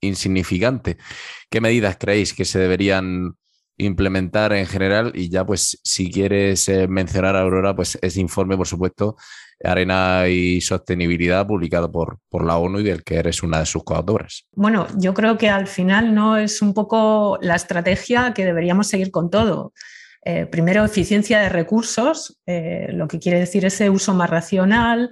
Speaker 1: insignificante. ¿Qué medidas creéis que se deberían implementar en general? Y ya, pues, si quieres eh, mencionar a Aurora, pues ese informe, por supuesto, Arena y Sostenibilidad, publicado por, por la ONU y del que eres una de sus coautoras.
Speaker 3: Bueno, yo creo que al final no es un poco la estrategia que deberíamos seguir con todo. Eh, primero, eficiencia de recursos, eh, lo que quiere decir ese uso más racional.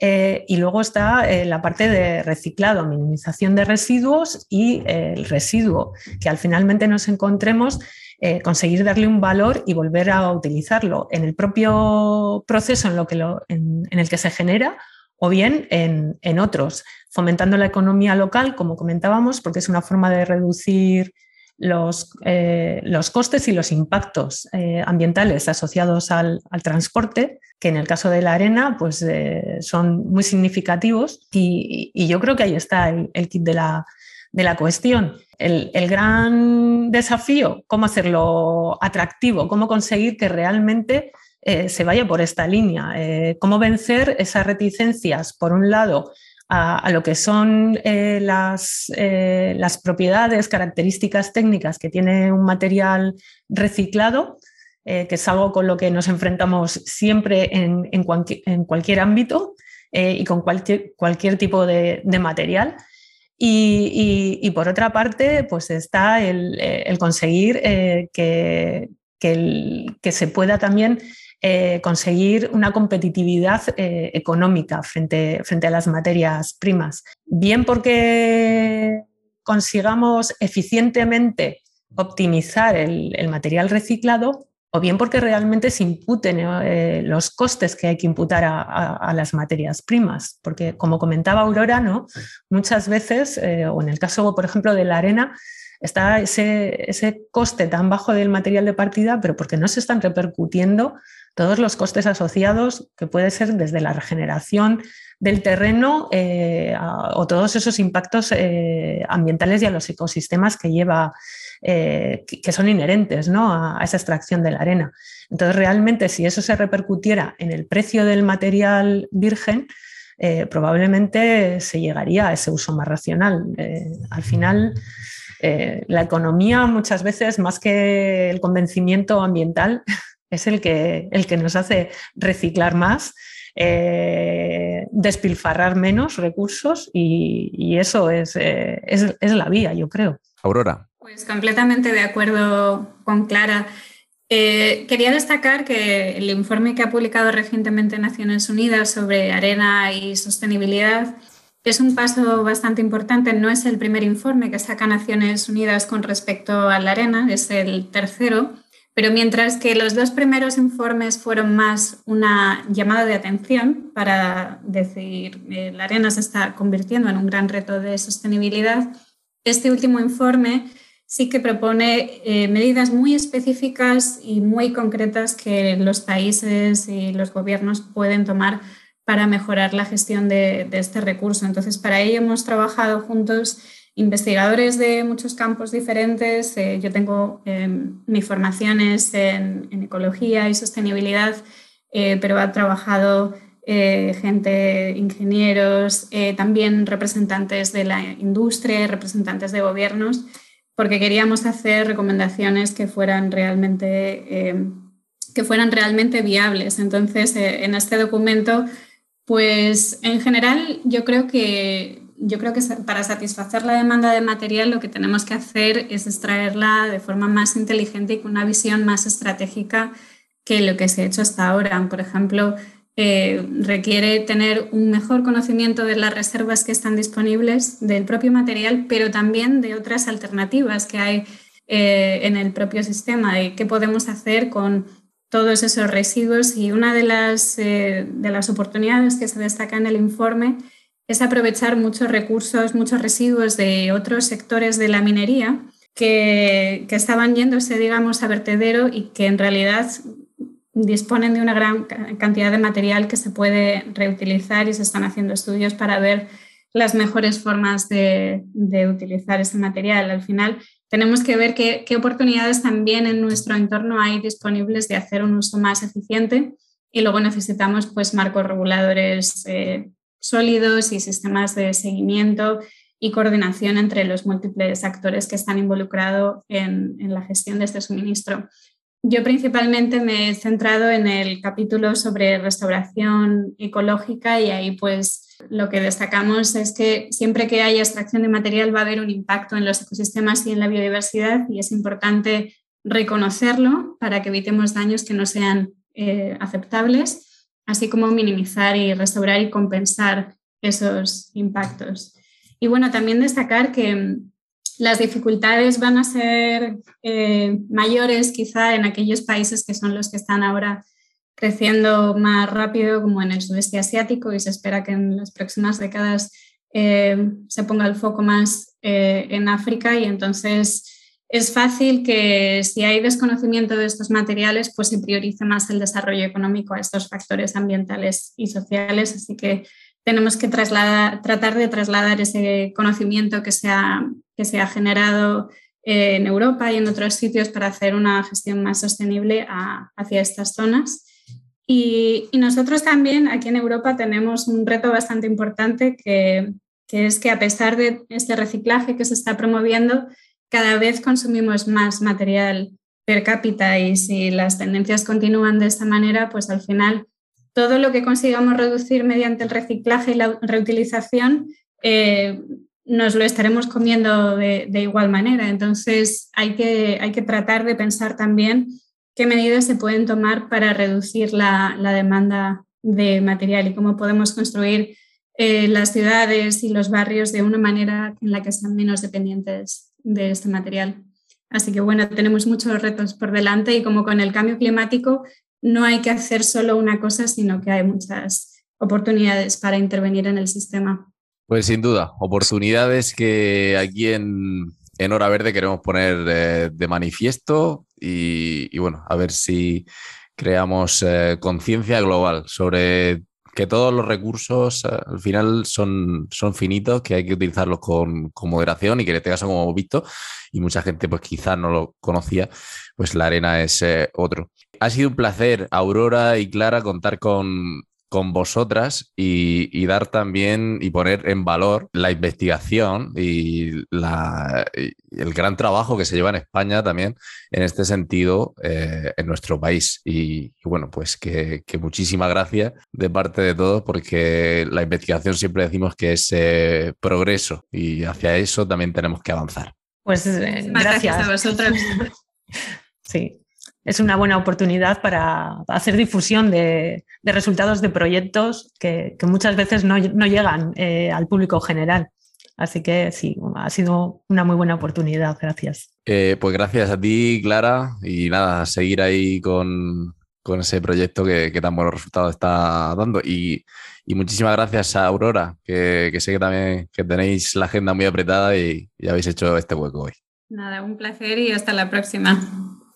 Speaker 3: Eh, y luego está la parte de reciclado, minimización de residuos y el residuo que al finalmente nos encontremos conseguir darle un valor y volver a utilizarlo en el propio proceso en, lo que en, el que se genera o bien en, otros, fomentando la economía local, como comentábamos, porque es una forma de reducir los, eh, los costes y los impactos eh, ambientales asociados al, transporte, que en el caso de la arena pues, son muy significativos y, yo creo que ahí está el kit de la, de la cuestión. El, gran desafío, cómo hacerlo atractivo, cómo conseguir que realmente eh, se vaya por esta línea, eh, cómo vencer esas reticencias, por un lado, a, lo que son eh, las, las, propiedades, características técnicas que tiene un material reciclado, que es algo con lo que nos enfrentamos siempre en, en, cualquier ámbito y con cualquier, cualquier tipo de, de material. Y, por otra parte, pues está el, eh, conseguir eh, que, se pueda también eh, conseguir una competitividad económica frente, frente a las materias primas. Bien porque consigamos eficientemente optimizar el material reciclado, o bien porque realmente se imputen eh, los costes que hay que imputar a, las materias primas. Porque, como comentaba Aurora, ¿no? muchas veces, eh, o en el caso, por ejemplo, de la arena, está ese, ese, coste tan bajo del material de partida, pero porque no se están repercutiendo todos los costes asociados, que puede ser desde la regeneración del terreno eh, o todos esos impactos ambientales y a los ecosistemas que lleva eh, que, son inherentes ¿no? a, esa extracción de la arena. Entonces, realmente, si eso se repercutiera en el precio del material virgen, eh, probablemente se llegaría a ese uso más racional. Eh, al final, la economía muchas veces, más que el convencimiento ambiental, [LAUGHS] es el que, el que nos hace reciclar más. despilfarrar menos recursos y, eso es, es, es, la vía, yo creo.
Speaker 1: Aurora,
Speaker 2: pues completamente de acuerdo con Clara. Eh, quería destacar que el informe que ha publicado recientemente Naciones Unidas sobre arena y sostenibilidad es un paso bastante importante. No es el primer informe que saca Naciones Unidas con respecto a la arena, es el tercero. Pero mientras que los dos primeros informes fueron más una llamada de atención para decir eh, la arena se está convirtiendo en un gran reto de sostenibilidad, este último informe sí que propone eh, medidas muy específicas y muy concretas que los países y los gobiernos pueden tomar para mejorar la gestión de, este recurso. Entonces, para ello hemos trabajado juntos investigadores de muchos campos diferentes. Eh, yo tengo em, mi formación en, ecología y sostenibilidad, eh, pero ha trabajado gente, ingenieros, también representantes de la industria, representantes de gobiernos porque queríamos hacer recomendaciones que fueran realmente, eh, que fueran realmente viables. Entonces, eh, en este documento, pues en general yo creo que yo creo que para satisfacer la demanda de material lo que tenemos que hacer es extraerla de forma más inteligente y con una visión más estratégica que lo que se ha hecho hasta ahora. Por ejemplo, eh, requiere tener un mejor conocimiento de las reservas que están disponibles del propio material, pero también de otras alternativas que hay eh, en el propio sistema, de qué podemos hacer con todos esos residuos. Y una de las, eh, de las oportunidades que se destaca en el informe es aprovechar muchos recursos, muchos residuos de otros sectores de la minería que, que estaban yéndose, digamos, a vertedero y que en realidad disponen de una gran cantidad de material que se puede reutilizar y se están haciendo estudios para ver las mejores formas de, utilizar ese material. Al final, tenemos que ver qué, oportunidades también en nuestro entorno hay disponibles de hacer un uso más eficiente y luego necesitamos pues, marcos reguladores eh, sólidos y sistemas de seguimiento y coordinación entre los múltiples actores que están involucrados en la gestión de este suministro. Yo principalmente me he centrado en el capítulo sobre restauración ecológica y ahí pues lo que destacamos es que siempre que haya extracción de material va a haber un impacto en los ecosistemas y en la biodiversidad y es importante reconocerlo para que evitemos daños que no sean eh, aceptables, así como minimizar y restaurar y compensar esos impactos. Y bueno, también destacar que las dificultades van a ser eh, mayores quizá en aquellos países que son los que están ahora creciendo más rápido, como en el sudeste asiático, y se espera que en las próximas décadas eh, se ponga el foco más eh, en África y entonces es fácil que si hay desconocimiento de estos materiales, pues se priorice más el desarrollo económico a estos factores ambientales y sociales. Así que tenemos que tratar de trasladar ese conocimiento que se ha, que se ha generado eh, en Europa y en otros sitios para hacer una gestión más sostenible hacia estas zonas. Y, nosotros también aquí en Europa tenemos un reto bastante importante que, que es que a pesar de este reciclaje que se está promoviendo, cada vez consumimos más material per cápita y si las tendencias continúan de esta manera, pues al final todo lo que consigamos reducir mediante el reciclaje y la reutilización eh, nos lo estaremos comiendo de, igual manera. Entonces hay que, hay que tratar de pensar también qué medidas se pueden tomar para reducir la, demanda de material y cómo podemos construir eh, las ciudades y los barrios de una manera en la que sean menos dependientes de este material. Así que bueno, tenemos muchos retos por delante y como con el cambio climático no hay que hacer solo una cosa, sino que hay muchas oportunidades para intervenir en el sistema.
Speaker 1: Pues sin duda, oportunidades que aquí en, Hora Verde queremos poner eh, de manifiesto y, bueno, a ver si creamos eh, conciencia global sobre que todos los recursos eh, al final son, son finitos, que hay que utilizarlos con, moderación y que en este caso, como hemos visto, y mucha gente pues quizás no lo conocía, pues la arena es eh, otro. Ha sido un placer, Aurora y Clara, contar con, con vosotras y, dar también y poner en valor la investigación y, el gran trabajo que se lleva en España también en este sentido eh, en nuestro país. Y, bueno, pues que, muchísimas gracias de parte de todos porque la investigación siempre decimos que es eh, progreso y hacia eso también tenemos que avanzar.
Speaker 3: Pues eh, gracias. a vosotros. [LAUGHS] sí es una buena oportunidad para hacer difusión de, resultados de proyectos que, muchas veces no, llegan eh, al público general. Así que sí, ha sido una muy buena oportunidad. Gracias.
Speaker 1: Eh, pues gracias a ti, Clara, y nada, seguir ahí con, ese proyecto que, tan buenos resultados está dando. Y, muchísimas gracias a Aurora, que, sé que también que tenéis la agenda muy apretada y, y habéis hecho este hueco hoy.
Speaker 2: Nada, un placer y hasta la próxima.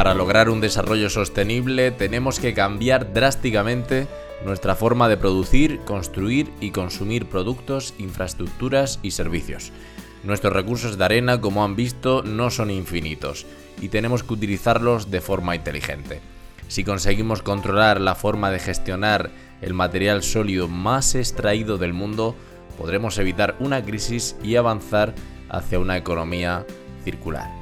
Speaker 1: Para lograr un desarrollo sostenible tenemos que cambiar drásticamente nuestra forma de producir, construir y consumir productos, infraestructuras y servicios. Nuestros recursos de arena, como han visto, no son infinitos y tenemos que utilizarlos de forma inteligente. Si conseguimos controlar la forma de gestionar el material sólido más extraído del mundo, podremos evitar una crisis y avanzar hacia una economía circular.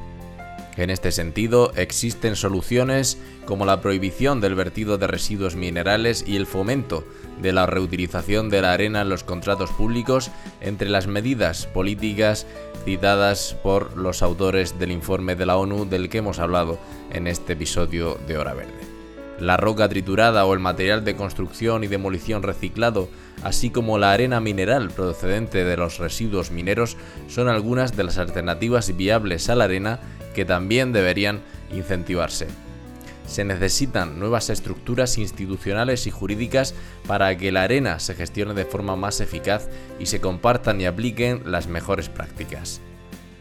Speaker 1: En este sentido, existen soluciones como la prohibición del vertido de residuos minerales y el fomento de la reutilización de la arena en los contratos públicos entre las medidas políticas citadas por los autores del informe de la ONU del que hemos hablado en este episodio de Hora Verde. La roca triturada o el material de construcción y demolición reciclado, así como la arena mineral procedente de los residuos mineros, son algunas de las alternativas viables a la arena que también deberían incentivarse. Se necesitan nuevas estructuras institucionales y jurídicas para que la arena se gestione de forma más eficaz y se compartan y apliquen las mejores prácticas.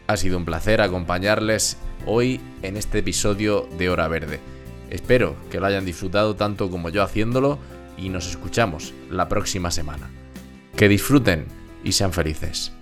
Speaker 1: Ha sido un placer acompañarles hoy en este episodio de Hora Verde. Espero que lo hayan disfrutado tanto como yo haciéndolo y nos escuchamos la próxima semana. Que disfruten y sean felices.